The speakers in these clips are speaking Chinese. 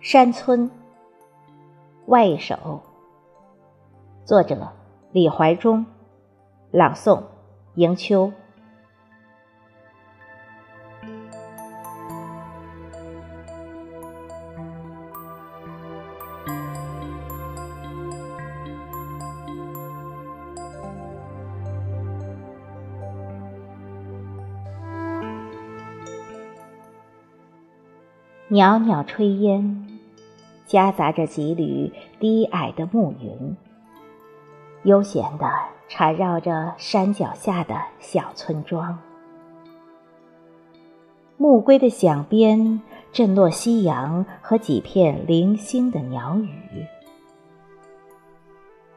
山村，外一首。作者：李怀忠，朗诵：迎秋。袅袅炊烟，夹杂着几缕低矮的暮云，悠闲地缠绕着山脚下的小村庄。暮归的响鞭震落夕阳和几片零星的鸟语，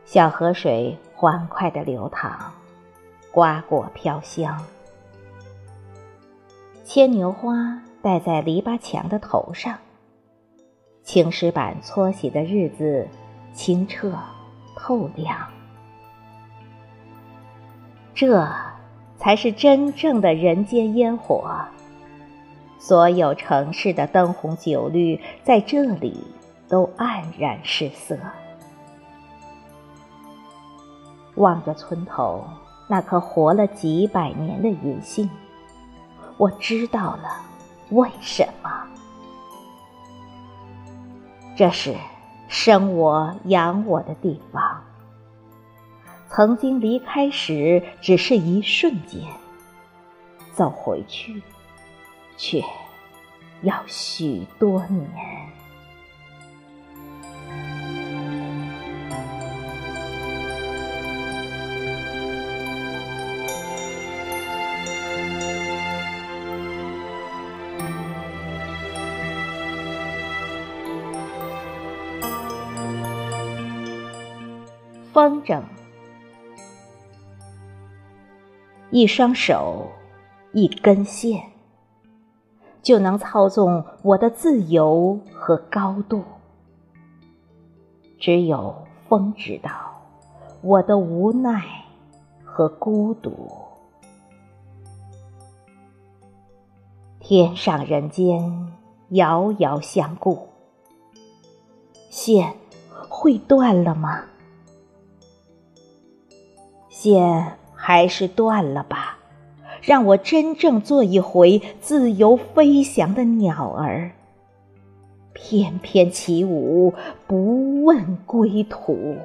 小河水欢快地流淌，瓜果飘香，牵牛花。戴在篱笆墙的头上，青石板搓洗的日子清澈透亮。这才是真正的人间烟火。所有城市的灯红酒绿在这里都黯然失色。望着村头那棵活了几百年的银杏，我知道了。为什么？这是生我养我的地方。曾经离开时只是一瞬间，走回去，却要许多年。风筝，一双手，一根线，就能操纵我的自由和高度。只有风知道我的无奈和孤独。天上人间，遥遥相顾，线会断了吗？线还是断了吧，让我真正做一回自由飞翔的鸟儿，翩翩起舞，不问归途。